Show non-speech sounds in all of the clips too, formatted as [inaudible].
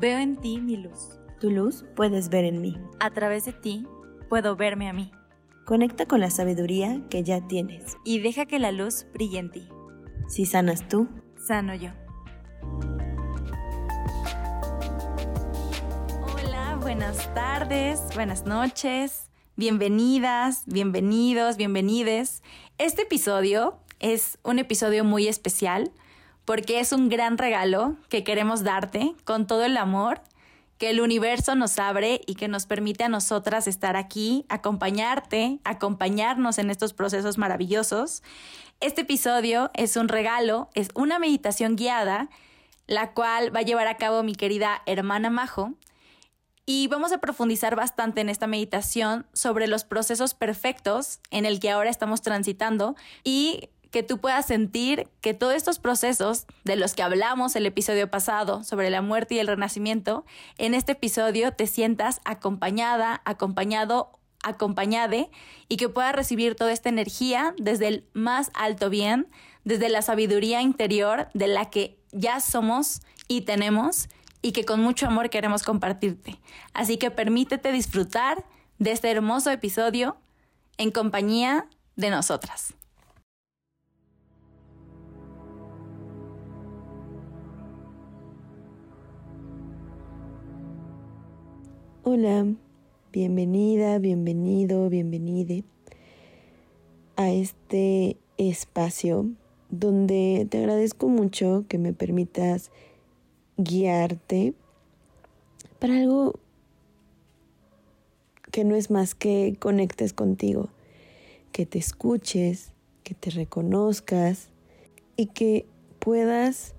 Veo en ti mi luz. Tu luz puedes ver en mí. A través de ti puedo verme a mí. Conecta con la sabiduría que ya tienes. Y deja que la luz brille en ti. Si sanas tú, sano yo. Hola, buenas tardes, buenas noches. Bienvenidas, bienvenidos, bienvenides. Este episodio es un episodio muy especial porque es un gran regalo que queremos darte con todo el amor que el universo nos abre y que nos permite a nosotras estar aquí, acompañarte, acompañarnos en estos procesos maravillosos. Este episodio es un regalo, es una meditación guiada, la cual va a llevar a cabo mi querida hermana Majo. Y vamos a profundizar bastante en esta meditación sobre los procesos perfectos en el que ahora estamos transitando y que tú puedas sentir que todos estos procesos de los que hablamos el episodio pasado sobre la muerte y el renacimiento, en este episodio te sientas acompañada, acompañado, acompañade y que puedas recibir toda esta energía desde el más alto bien, desde la sabiduría interior de la que ya somos y tenemos y que con mucho amor queremos compartirte. Así que permítete disfrutar de este hermoso episodio en compañía de nosotras. Hola, bienvenida, bienvenido, bienvenide a este espacio donde te agradezco mucho que me permitas guiarte para algo que no es más que conectes contigo, que te escuches, que te reconozcas y que puedas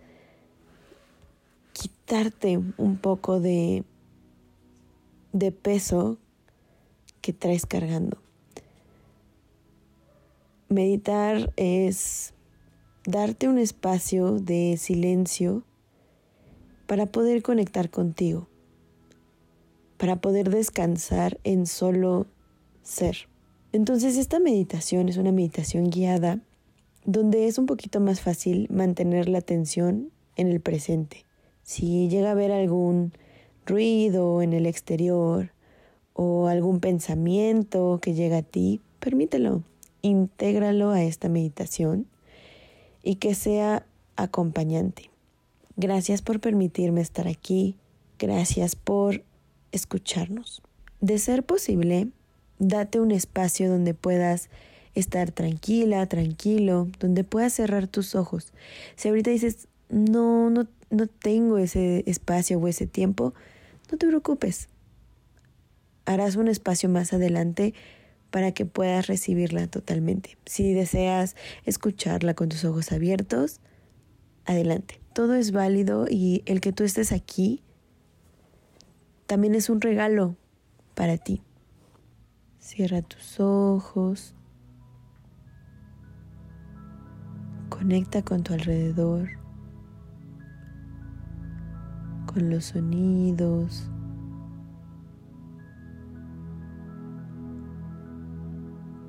quitarte un poco de de peso que traes cargando. Meditar es darte un espacio de silencio para poder conectar contigo, para poder descansar en solo ser. Entonces esta meditación es una meditación guiada donde es un poquito más fácil mantener la atención en el presente. Si llega a haber algún ruido en el exterior o algún pensamiento que llega a ti, permítelo, intégralo a esta meditación y que sea acompañante. Gracias por permitirme estar aquí, gracias por escucharnos. De ser posible, date un espacio donde puedas estar tranquila, tranquilo, donde puedas cerrar tus ojos. Si ahorita dices, no, no, no tengo ese espacio o ese tiempo, no te preocupes. Harás un espacio más adelante para que puedas recibirla totalmente. Si deseas escucharla con tus ojos abiertos, adelante. Todo es válido y el que tú estés aquí también es un regalo para ti. Cierra tus ojos. Conecta con tu alrededor con los sonidos.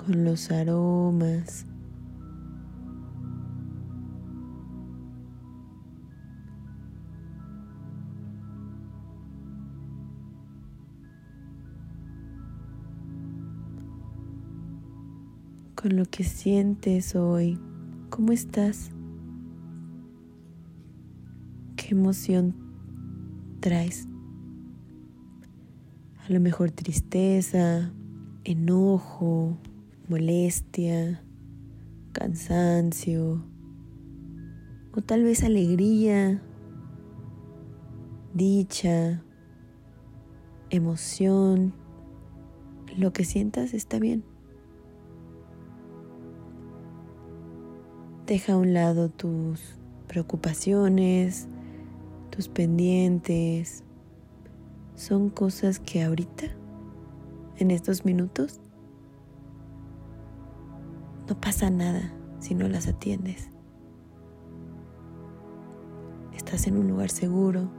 con los aromas. con lo que sientes hoy. ¿Cómo estás? ¿Qué emoción traes. A lo mejor tristeza, enojo, molestia, cansancio, o tal vez alegría, dicha, emoción. Lo que sientas está bien. Deja a un lado tus preocupaciones, tus pendientes, son cosas que ahorita, en estos minutos, no pasa nada si no las atiendes. Estás en un lugar seguro,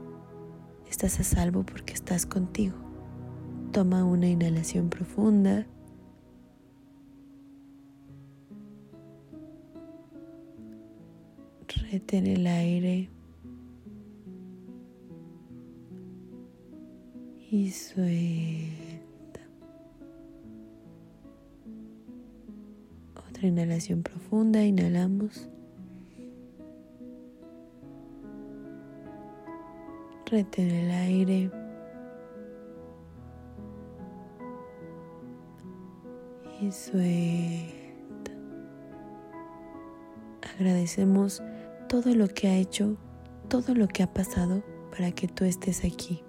estás a salvo porque estás contigo. Toma una inhalación profunda. Retén el aire y suelta. Otra inhalación profunda, inhalamos. Retén el aire. Y suelta. Agradecemos todo lo que ha hecho, todo lo que ha pasado para que tú estés aquí.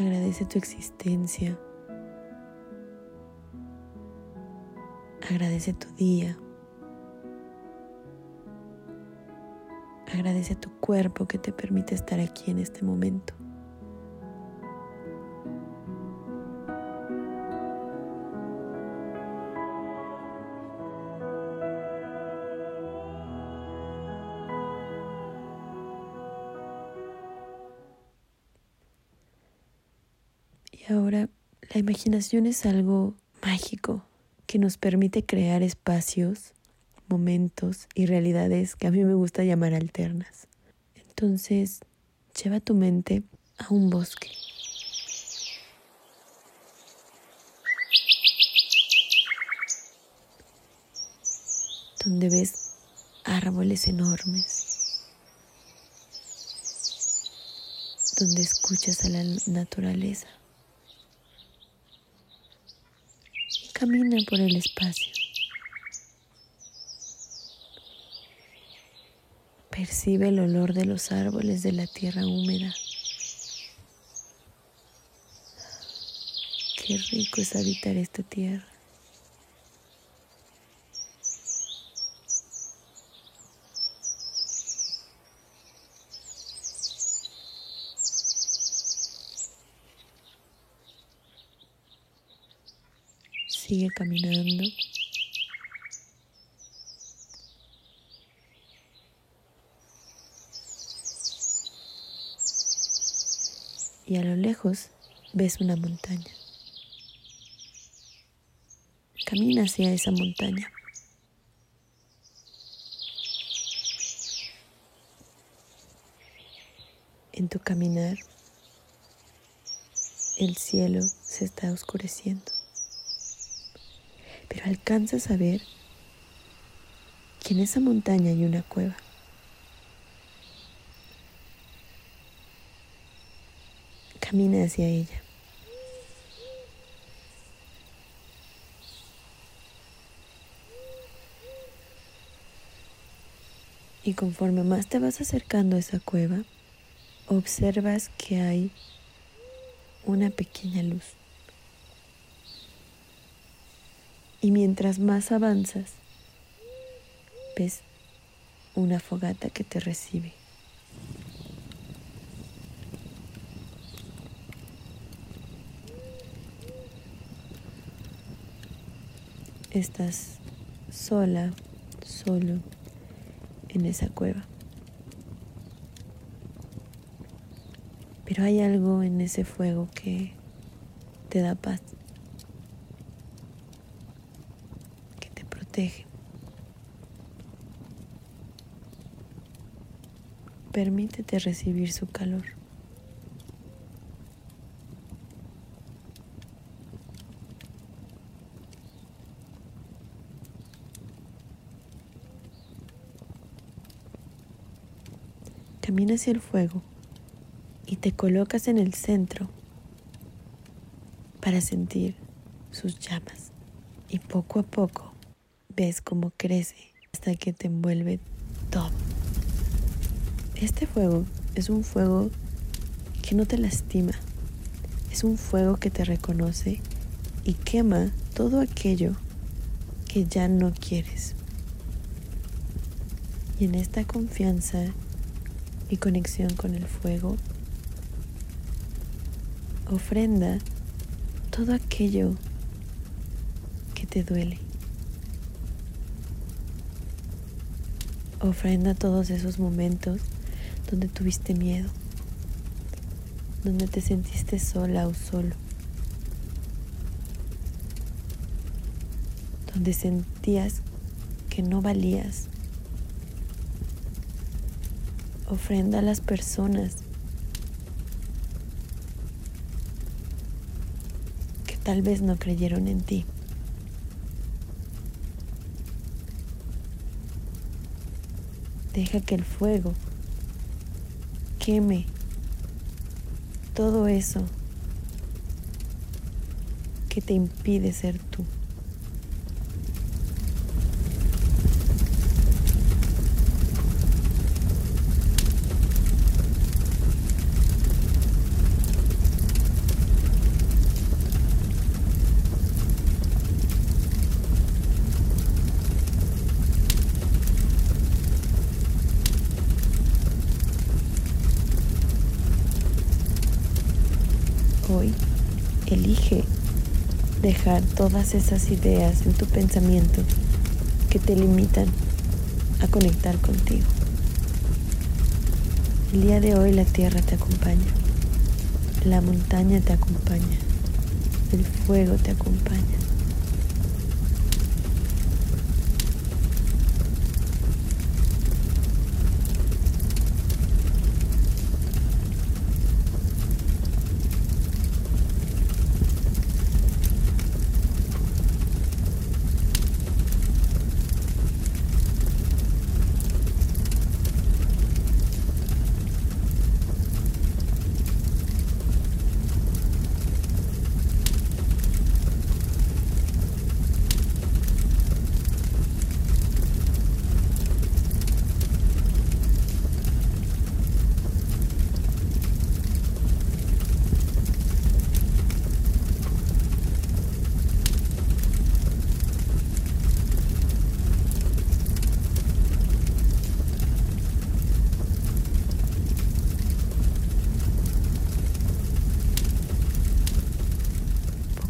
Agradece tu existencia. Agradece tu día. Agradece tu cuerpo que te permite estar aquí en este momento. La imaginación es algo mágico que nos permite crear espacios momentos y realidades que a mí me gusta llamar alternas. Entonces, lleva tu mente a un bosque. donde ves árboles enormes, donde escuchas a la naturaleza. Y camina por el espacio. Percibe el olor de los árboles de la tierra húmeda. Qué rico es habitar esta tierra. Sigue caminando. y a lo lejos ves una montaña. Camina hacia esa montaña. En tu caminar, el cielo se está oscureciendo, pero alcanzas a ver que en esa montaña hay una cueva. Camina hacia ella. Y conforme más te vas acercando a esa cueva, observas que hay una pequeña luz. Y mientras más avanzas, ves una fogata que te recibe. estás sola, solo en esa cueva. Pero hay algo en ese fuego que te da paz, que te Permítete recibir su calor. camina hacia el fuego y te colocas en el centro para sentir sus llamas. Y poco a poco ves cómo crece hasta que te envuelve todo. Este fuego es un fuego que no te lastima. Es un fuego que te reconoce y quema todo aquello que ya no quieres. Y en esta confianza y conexión con el fuego, ofrenda todo aquello que te duele. Ofrenda todos esos momentos donde tuviste miedo, donde te sentiste sola o solo, donde sentías que no valías. Ofrenda a las personas que tal vez no creyeron en ti. Deja que el fuego queme todo eso que te impide ser tú. Hoy elige dejar todas esas ideas en tu pensamiento que te limitan a conectar contigo. El día de hoy la tierra te acompaña, la montaña te acompaña, el fuego te acompaña.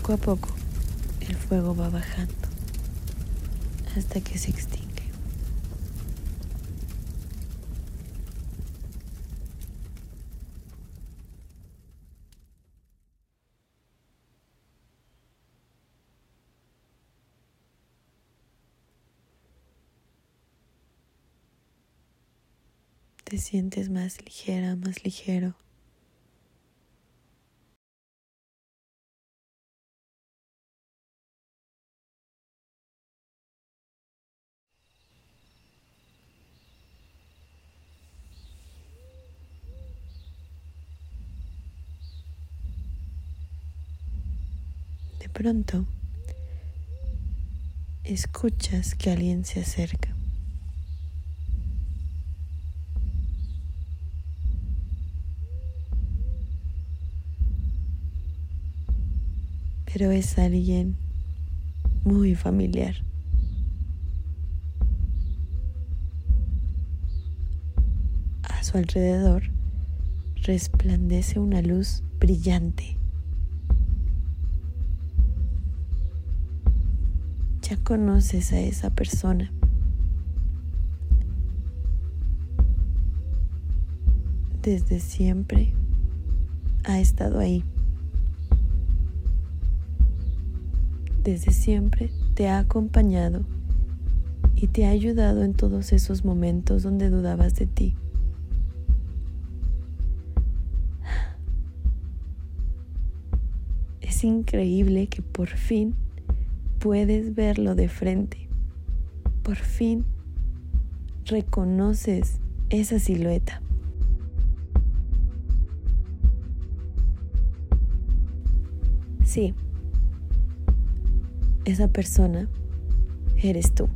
Poco a poco el fuego va bajando hasta que se extingue. Te sientes más ligera, más ligero. De pronto, escuchas que alguien se acerca. Pero es alguien muy familiar. A su alrededor resplandece una luz brillante. Ya conoces a esa persona. Desde siempre ha estado ahí. Desde siempre te ha acompañado y te ha ayudado en todos esos momentos donde dudabas de ti. Es increíble que por fin puedes verlo de frente. Por fin reconoces esa silueta. Sí, esa persona eres tú.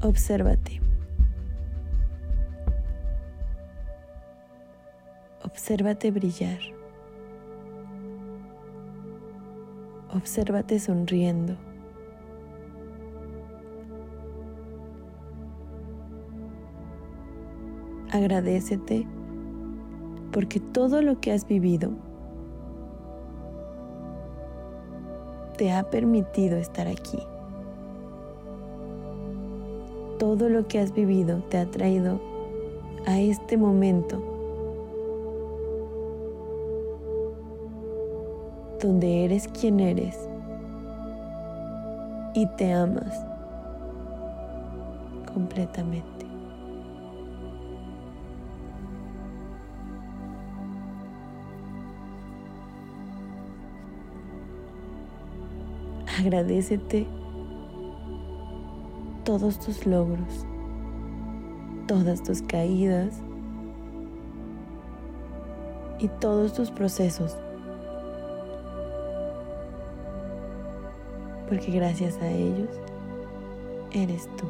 Obsérvate. Obsérvate brillar. Obsérvate sonriendo. Agradecete porque todo lo que has vivido te ha permitido estar aquí. Todo lo que has vivido te ha traído a este momento donde eres quien eres y te amas completamente. Agradecete todos tus logros, todas tus caídas y todos tus procesos Porque gracias a ellos eres tú.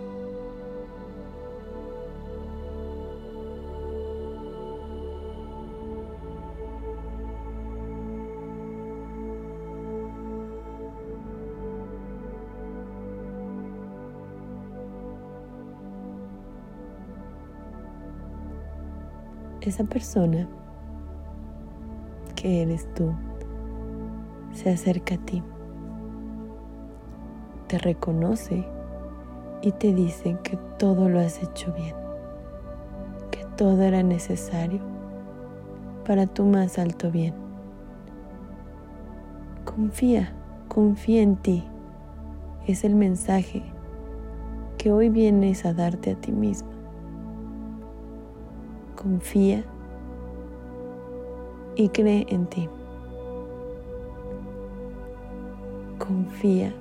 esa persona que eres tú se acerca a ti, te reconoce y te dice que todo lo has hecho bien, que todo era necesario para tu más alto bien. Confía, confía en ti. Es el mensaje que hoy vienes a darte a ti mismo. Confía y cree en ti. Confía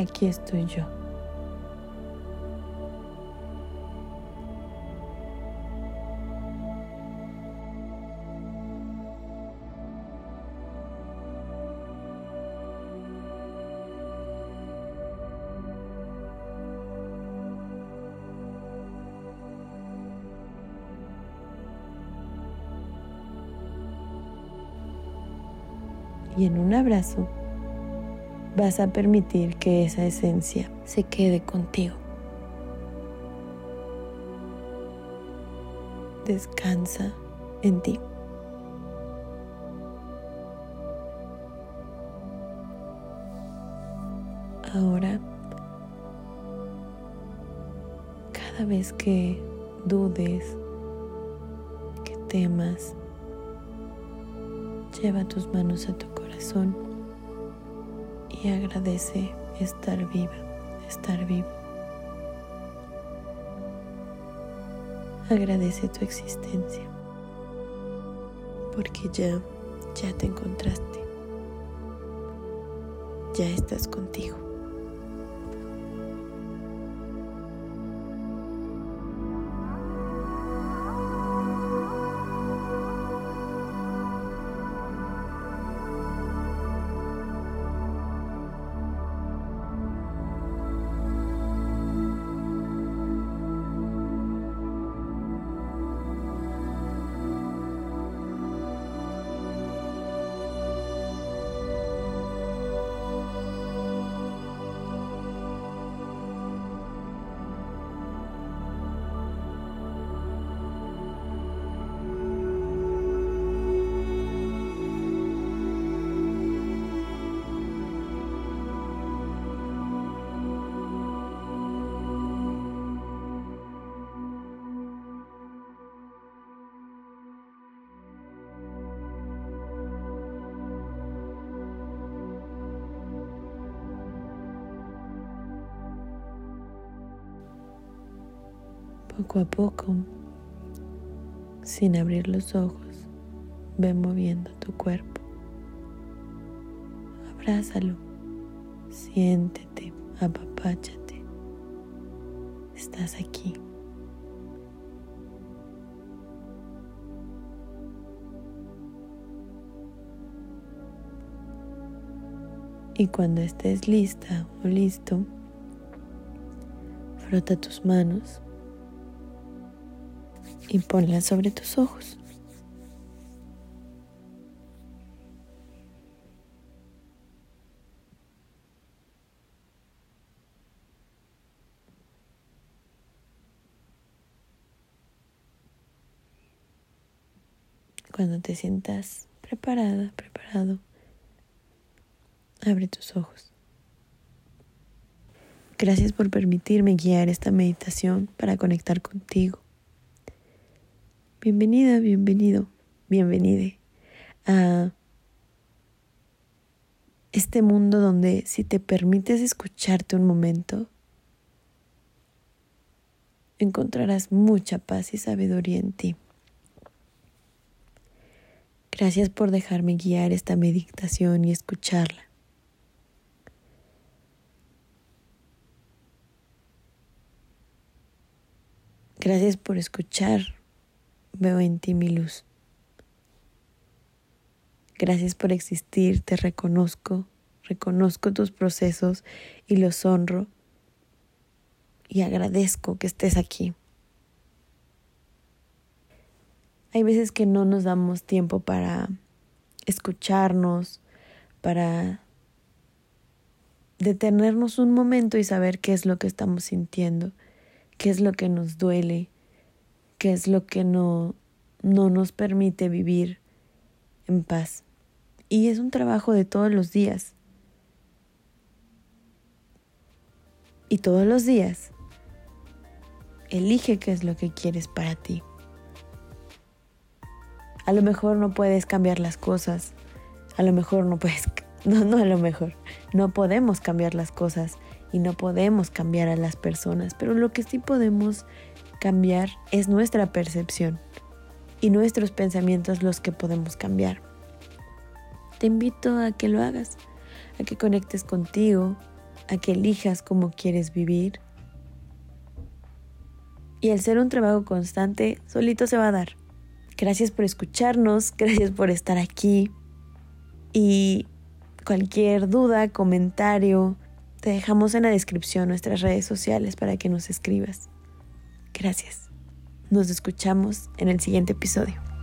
aquí estoy yo. y en un abrazo vas a permitir que esa esencia se quede contigo. Descansa en ti. Ahora, cada vez que dudes, que temas, lleva tus manos a tu corazón y agradece estar viva, estar vivo. Agradece tu existencia porque ya, ya te encontraste, ya estás contigo. Poco a poco, sin abrir los ojos, ve moviendo tu cuerpo. Abrázalo, siéntete, apapáchate. Estás aquí. Y cuando estés lista o listo, frota tus manos y ponla sobre tus ojos. Cuando te sientas preparada, preparado, abre tus ojos. Gracias por permitirme guiar esta meditación para conectar contigo Bienvenida, bienvenido, bienvenide a este mundo donde si te permites escucharte un momento, encontrarás mucha paz y sabiduría en ti. Gracias por dejarme guiar esta meditación y escucharla. Gracias por escuchar. Veo en ti mi luz. Gracias por existir, te reconozco, reconozco tus procesos y los honro y agradezco que estés aquí. Hay veces que no nos damos tiempo para escucharnos, para detenernos un momento y saber qué es lo que estamos sintiendo, qué es lo que nos duele, qué es lo que no, no nos permite vivir en paz. Y es un trabajo de todos los días. Y todos los días, elige qué es lo que quieres para ti. A lo mejor no puedes cambiar las cosas. A lo mejor no puedes... [laughs] No, no a lo mejor. No podemos cambiar las cosas y no podemos cambiar a las personas. Pero lo que sí podemos cambiar es nuestra percepción y nuestros pensamientos los que podemos cambiar. Te invito a que lo hagas, a que conectes contigo, a que elijas cómo quieres vivir. Y al ser un trabajo constante, solito se va a dar. Gracias por escucharnos, [laughs] gracias por estar aquí. Y cualquier duda, comentario, te dejamos en la descripción nuestras redes sociales para que nos escribas. Gracias. Nos escuchamos en el siguiente episodio.